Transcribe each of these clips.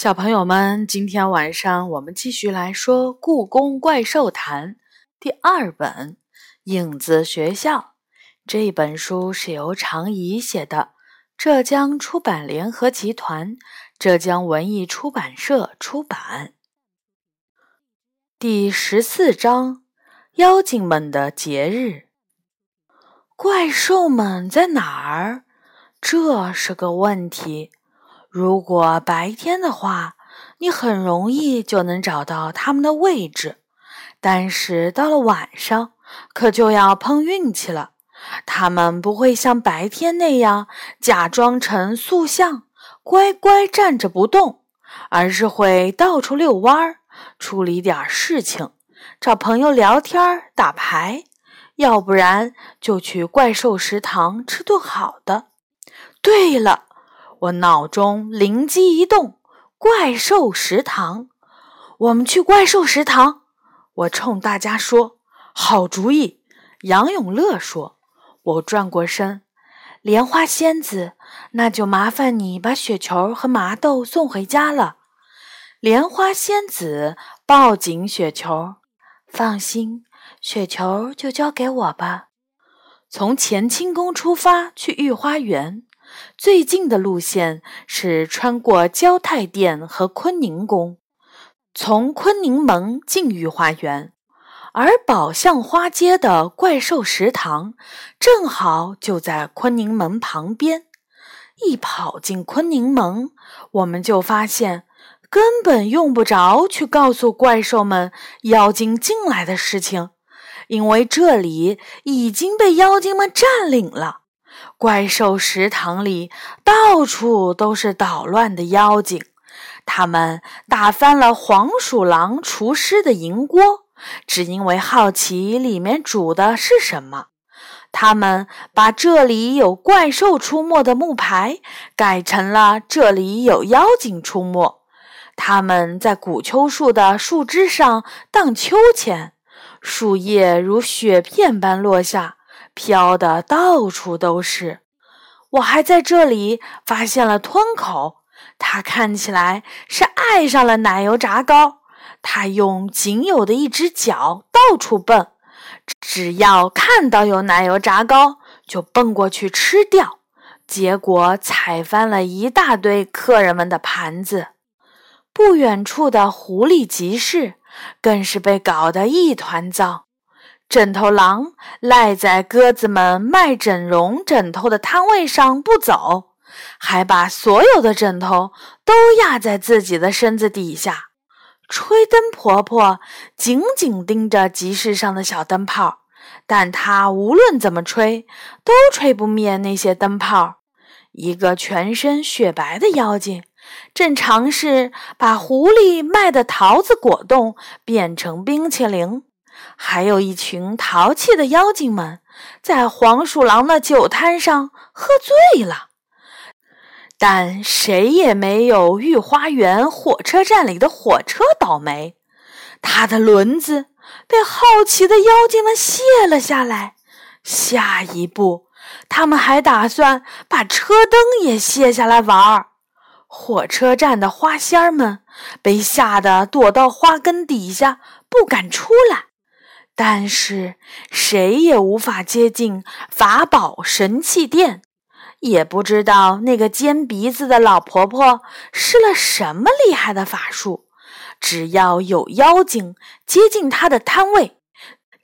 小朋友们，今天晚上我们继续来说《故宫怪兽谈》第二本《影子学校》。这本书是由常怡写的，浙江出版联合集团、浙江文艺出版社出版。第十四章：妖精们的节日。怪兽们在哪儿？这是个问题。如果白天的话，你很容易就能找到他们的位置；但是到了晚上，可就要碰运气了。他们不会像白天那样假装成塑像，乖乖站着不动，而是会到处遛弯儿，处理点事情，找朋友聊天、打牌，要不然就去怪兽食堂吃顿好的。对了。我脑中灵机一动，怪兽食堂，我们去怪兽食堂。我冲大家说：“好主意。”杨永乐说：“我转过身，莲花仙子，那就麻烦你把雪球和麻豆送回家了。”莲花仙子抱紧雪球，放心，雪球就交给我吧。从乾清宫出发去御花园。最近的路线是穿过交泰殿和坤宁宫，从坤宁门进御花园，而宝相花街的怪兽食堂正好就在坤宁门旁边。一跑进坤宁门，我们就发现根本用不着去告诉怪兽们妖精进来的事情，因为这里已经被妖精们占领了。怪兽食堂里到处都是捣乱的妖精，他们打翻了黄鼠狼厨师的银锅，只因为好奇里面煮的是什么。他们把这里有怪兽出没的木牌改成了这里有妖精出没。他们在古秋树的树枝上荡秋千，树叶如雪片般落下。飘的到处都是，我还在这里发现了吞口，他看起来是爱上了奶油炸糕。他用仅有的一只脚到处蹦，只要看到有奶油炸糕，就蹦过去吃掉。结果踩翻了一大堆客人们的盘子。不远处的狐狸集市更是被搞得一团糟。枕头狼赖在鸽子们卖整容枕头的摊位上不走，还把所有的枕头都压在自己的身子底下。吹灯婆婆紧紧盯着集市上的小灯泡，但她无论怎么吹，都吹不灭那些灯泡。一个全身雪白的妖精正尝试把狐狸卖的桃子果冻变成冰淇淋。还有一群淘气的妖精们，在黄鼠狼的酒摊上喝醉了，但谁也没有御花园火车站里的火车倒霉。它的轮子被好奇的妖精们卸了下来，下一步，他们还打算把车灯也卸下来玩儿。火车站的花仙儿们被吓得躲到花根底下，不敢出来。但是谁也无法接近法宝神器店，也不知道那个尖鼻子的老婆婆施了什么厉害的法术。只要有妖精接近她的摊位，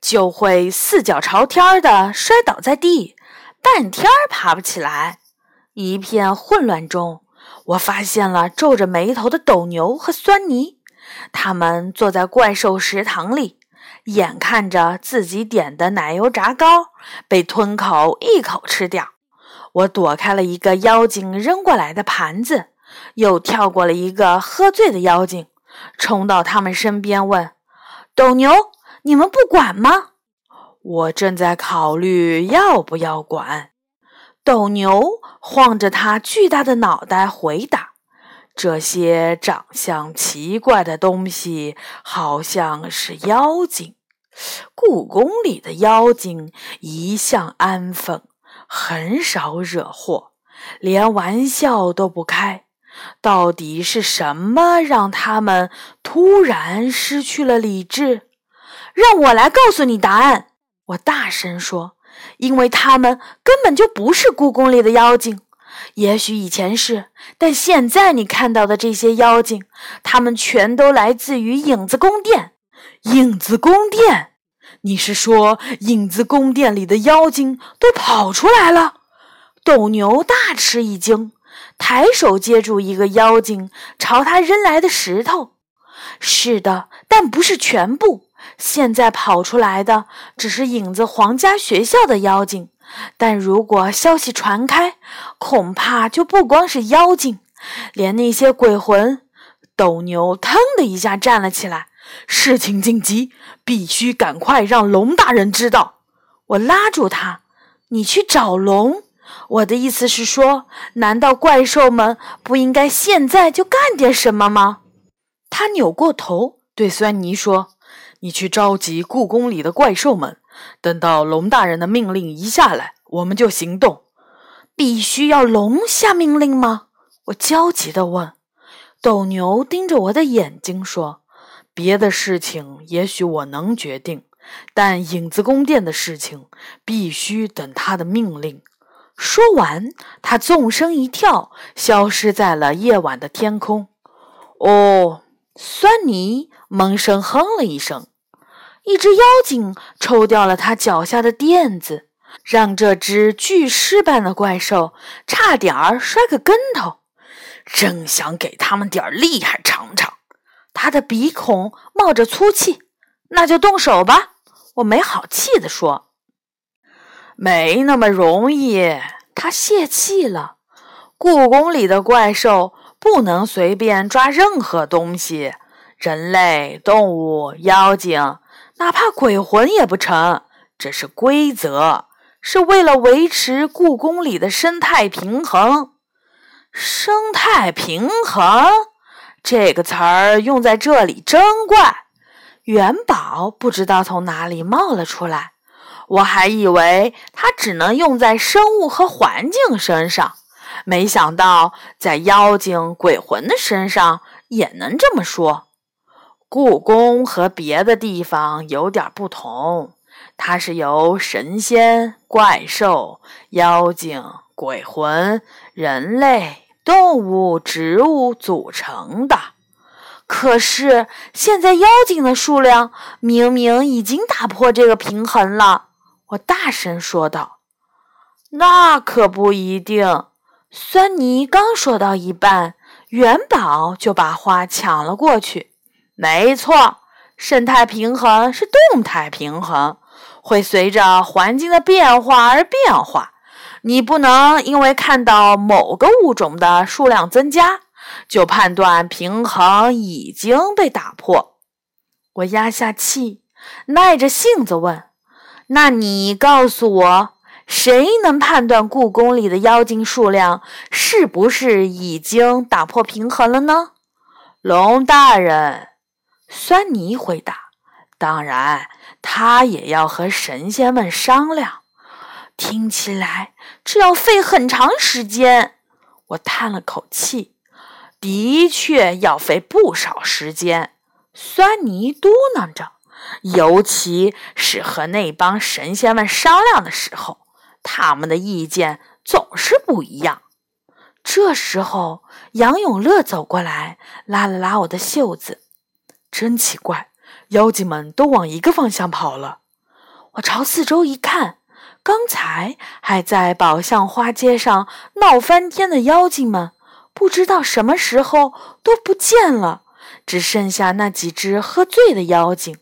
就会四脚朝天的摔倒在地，半天爬不起来。一片混乱中，我发现了皱着眉头的斗牛和酸泥，他们坐在怪兽食堂里。眼看着自己点的奶油炸糕被吞口一口吃掉，我躲开了一个妖精扔过来的盘子，又跳过了一个喝醉的妖精，冲到他们身边问：“斗牛，你们不管吗？”我正在考虑要不要管。斗牛晃着他巨大的脑袋回答：“这些长相奇怪的东西好像是妖精。”故宫里的妖精一向安分，很少惹祸，连玩笑都不开。到底是什么让他们突然失去了理智？让我来告诉你答案！我大声说，因为他们根本就不是故宫里的妖精。也许以前是，但现在你看到的这些妖精，他们全都来自于影子宫殿。影子宫殿？你是说影子宫殿里的妖精都跑出来了？斗牛大吃一惊，抬手接住一个妖精朝他扔来的石头。是的，但不是全部。现在跑出来的只是影子皇家学校的妖精。但如果消息传开，恐怕就不光是妖精，连那些鬼魂。斗牛腾的一下站了起来，事情紧急，必须赶快让龙大人知道。我拉住他：“你去找龙。我的意思是说，难道怪兽们不应该现在就干点什么吗？”他扭过头对酸尼说：“你去召集故宫里的怪兽们。”等到龙大人的命令一下来，我们就行动。必须要龙下命令吗？我焦急地问。斗牛盯着我的眼睛说：“别的事情也许我能决定，但影子宫殿的事情必须等他的命令。”说完，他纵身一跳，消失在了夜晚的天空。哦，酸泥闷声哼了一声。一只妖精抽掉了他脚下的垫子，让这只巨狮般的怪兽差点儿摔个跟头。真想给他们点厉害尝尝！他的鼻孔冒着粗气。那就动手吧，我没好气地说。没那么容易。他泄气了。故宫里的怪兽不能随便抓任何东西，人类、动物、妖精。哪怕鬼魂也不成，这是规则，是为了维持故宫里的生态平衡。生态平衡这个词儿用在这里真怪。元宝不知道从哪里冒了出来，我还以为它只能用在生物和环境身上，没想到在妖精、鬼魂的身上也能这么说。故宫和别的地方有点不同，它是由神仙、怪兽、妖精、鬼魂、人类、动物、植物组成的。可是现在妖精的数量明明已经打破这个平衡了，我大声说道：“那可不一定。”酸尼刚说到一半，元宝就把话抢了过去。没错，生态平衡是动态平衡，会随着环境的变化而变化。你不能因为看到某个物种的数量增加，就判断平衡已经被打破。我压下气，耐着性子问：“那你告诉我，谁能判断故宫里的妖精数量是不是已经打破平衡了呢？”龙大人。酸尼回答：“当然，他也要和神仙们商量。听起来这要费很长时间。”我叹了口气：“的确要费不少时间。”酸泥嘟囔着：“尤其是和那帮神仙们商量的时候，他们的意见总是不一样。”这时候，杨永乐走过来，拉了拉我的袖子。真奇怪，妖精们都往一个方向跑了。我朝四周一看，刚才还在宝相花街上闹翻天的妖精们，不知道什么时候都不见了，只剩下那几只喝醉的妖精，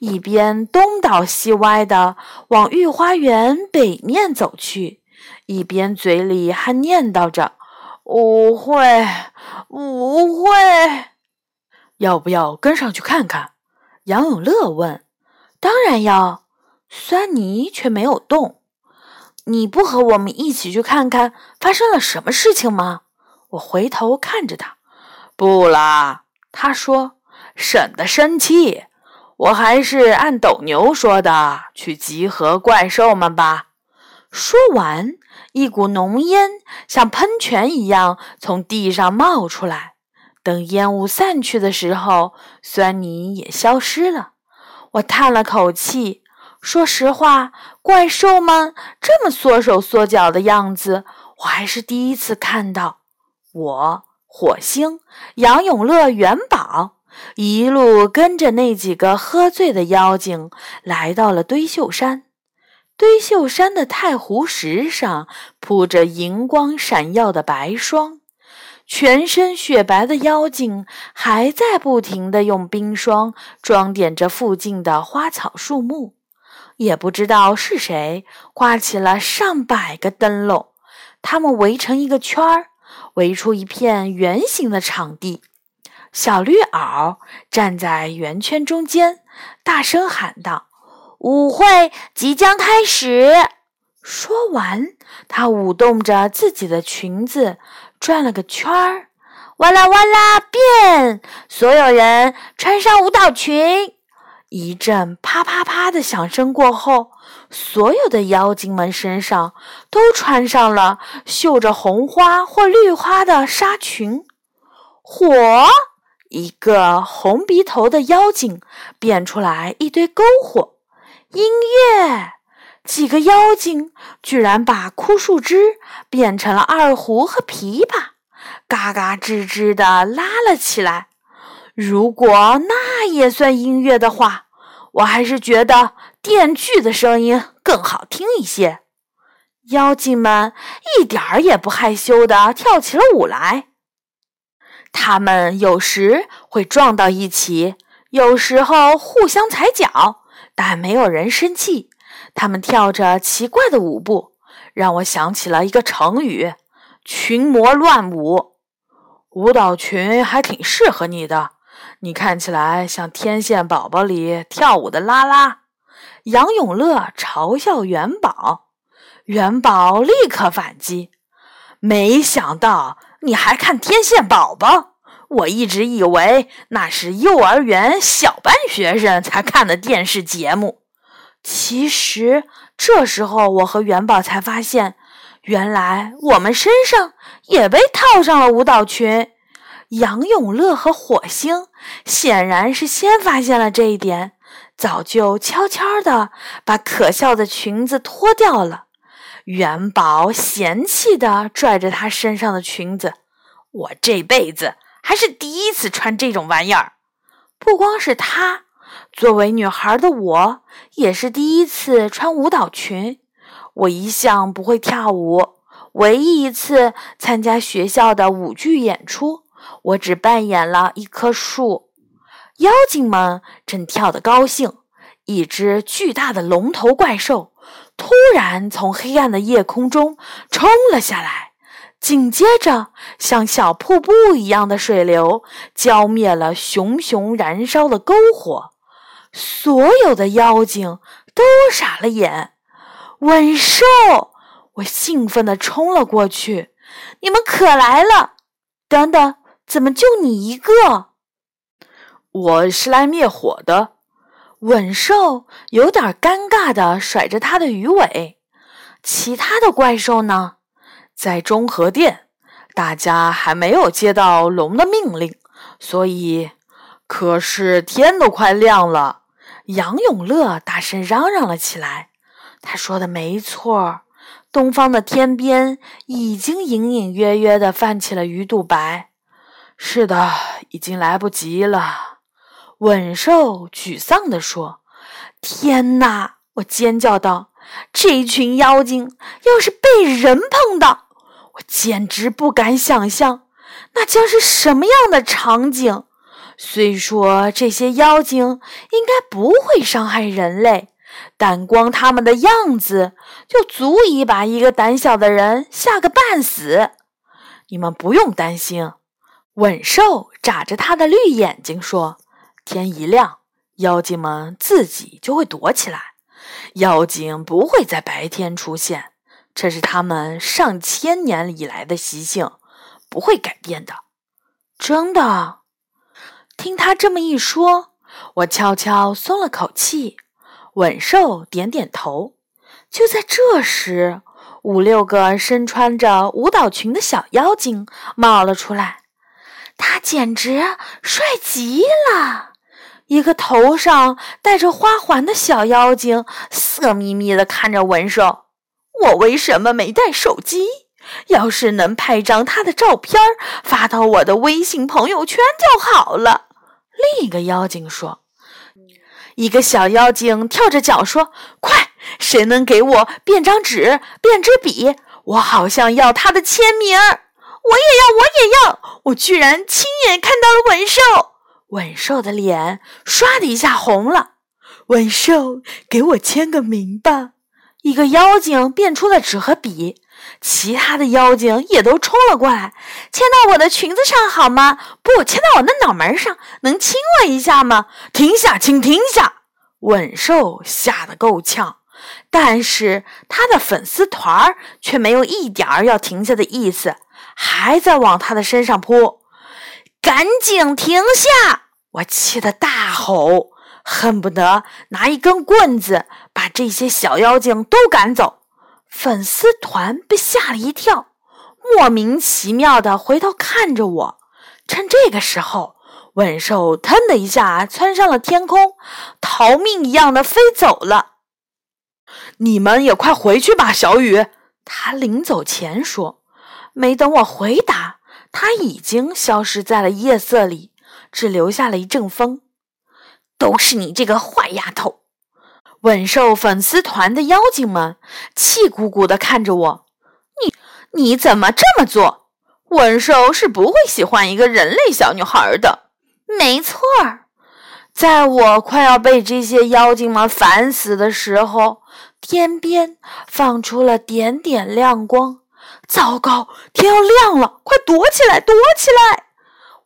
一边东倒西歪的往御花园北面走去，一边嘴里还念叨着：“误会，误会。”要不要跟上去看看？杨永乐问。当然要。酸尼却没有动。你不和我们一起去看看发生了什么事情吗？我回头看着他。不啦，他说，省得生气。我还是按斗牛说的，去集合怪兽们吧。说完，一股浓烟像喷泉一样从地上冒出来。等烟雾散去的时候，酸泥也消失了。我叹了口气，说实话，怪兽们这么缩手缩脚的样子，我还是第一次看到。我、火星、杨永乐、元宝一路跟着那几个喝醉的妖精，来到了堆秀山。堆秀山的太湖石上铺着银光闪耀的白霜。全身雪白的妖精还在不停地用冰霜装点着附近的花草树木，也不知道是谁挂起了上百个灯笼，他们围成一个圈儿，围出一片圆形的场地。小绿袄站在圆圈中间，大声喊道：“舞会即将开始！”说完，他舞动着自己的裙子。转了个圈儿，哇啦哇啦变！所有人穿上舞蹈裙。一阵啪啪啪的响声过后，所有的妖精们身上都穿上了绣着红花或绿花的纱裙。火！一个红鼻头的妖精变出来一堆篝火。音乐！几个妖精居然把枯树枝变成了二胡和琵琶，嘎嘎吱吱地拉了起来。如果那也算音乐的话，我还是觉得电锯的声音更好听一些。妖精们一点儿也不害羞地跳起了舞来。他们有时会撞到一起，有时候互相踩脚，但没有人生气。他们跳着奇怪的舞步，让我想起了一个成语“群魔乱舞”。舞蹈裙还挺适合你的，你看起来像《天线宝宝》里跳舞的拉拉。杨永乐嘲笑元宝，元宝立刻反击：“没想到你还看《天线宝宝》，我一直以为那是幼儿园小班学生才看的电视节目。”其实这时候，我和元宝才发现，原来我们身上也被套上了舞蹈裙。杨永乐和火星显然是先发现了这一点，早就悄悄地把可笑的裙子脱掉了。元宝嫌弃地拽着他身上的裙子：“我这辈子还是第一次穿这种玩意儿。”不光是他。作为女孩的我，也是第一次穿舞蹈裙。我一向不会跳舞，唯一一次参加学校的舞剧演出，我只扮演了一棵树。妖精们正跳得高兴，一只巨大的龙头怪兽突然从黑暗的夜空中冲了下来，紧接着，像小瀑布一样的水流浇灭了熊熊燃烧的篝火。所有的妖精都傻了眼。稳兽，我兴奋地冲了过去。你们可来了！等等，怎么就你一个？我是来灭火的。吻兽有点尴尬的甩着它的鱼尾。其他的怪兽呢？在中和殿，大家还没有接到龙的命令，所以……可是天都快亮了。杨永乐大声嚷嚷了起来：“他说的没错，东方的天边已经隐隐约约的泛起了鱼肚白。是的，已经来不及了。”稳兽沮丧地说：“天哪！”我尖叫道：“这群妖精要是被人碰到，我简直不敢想象那将是什么样的场景。”虽说这些妖精应该不会伤害人类，但光他们的样子就足以把一个胆小的人吓个半死。你们不用担心，稳兽眨着他的绿眼睛说：“天一亮，妖精们自己就会躲起来。妖精不会在白天出现，这是他们上千年以来的习性，不会改变的。”真的。听他这么一说，我悄悄松了口气。稳兽点点头。就在这时，五六个身穿着舞蹈裙的小妖精冒了出来，他简直帅极了。一个头上戴着花环的小妖精色眯眯地看着文寿：“我为什么没带手机？要是能拍张他的照片发到我的微信朋友圈就好了。”另一个妖精说：“一个小妖精跳着脚说，快，谁能给我变张纸、变支笔？我好像要他的签名。我也要，我也要！我居然亲眼看到了文兽。”文兽的脸唰的一下红了。文兽，给我签个名吧！一个妖精变出了纸和笔，其他的妖精也都冲了过来，签到我的裙子上好吗？不，签到我的脑门上，能亲我一下吗？停下，请停下！文寿吓得够呛，但是他的粉丝团儿却没有一点儿要停下的意思，还在往他的身上扑。赶紧停下！我气得大吼，恨不得拿一根棍子把这些小妖精都赶走。粉丝团被吓了一跳，莫名其妙的回头看着我。趁这个时候，文兽腾的一下窜上了天空，逃命一样的飞走了。你们也快回去吧，小雨。他临走前说。没等我回答。他已经消失在了夜色里，只留下了一阵风。都是你这个坏丫头！稳兽粉丝团的妖精们气鼓鼓地看着我。你你怎么这么做？稳兽是不会喜欢一个人类小女孩的。没错儿，在我快要被这些妖精们烦死的时候，天边放出了点点亮光。糟糕，天要亮了，快躲起来，躲起来！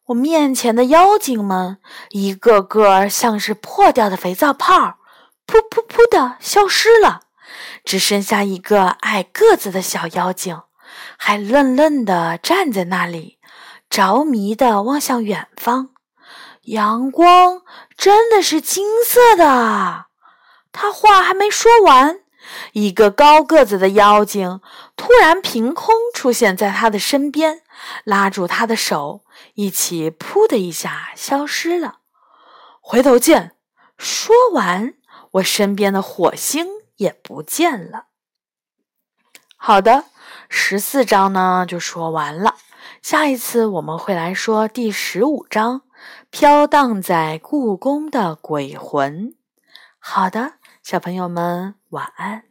我面前的妖精们一个个像是破掉的肥皂泡，噗噗噗的消失了，只剩下一个矮个子的小妖精，还愣愣地站在那里，着迷地望向远方。阳光真的是金色的。他话还没说完。一个高个子的妖精突然凭空出现在他的身边，拉住他的手，一起“噗”的一下消失了。回头见。说完，我身边的火星也不见了。好的，十四章呢就说完了。下一次我们会来说第十五章《飘荡在故宫的鬼魂》。好的。小朋友们，晚安。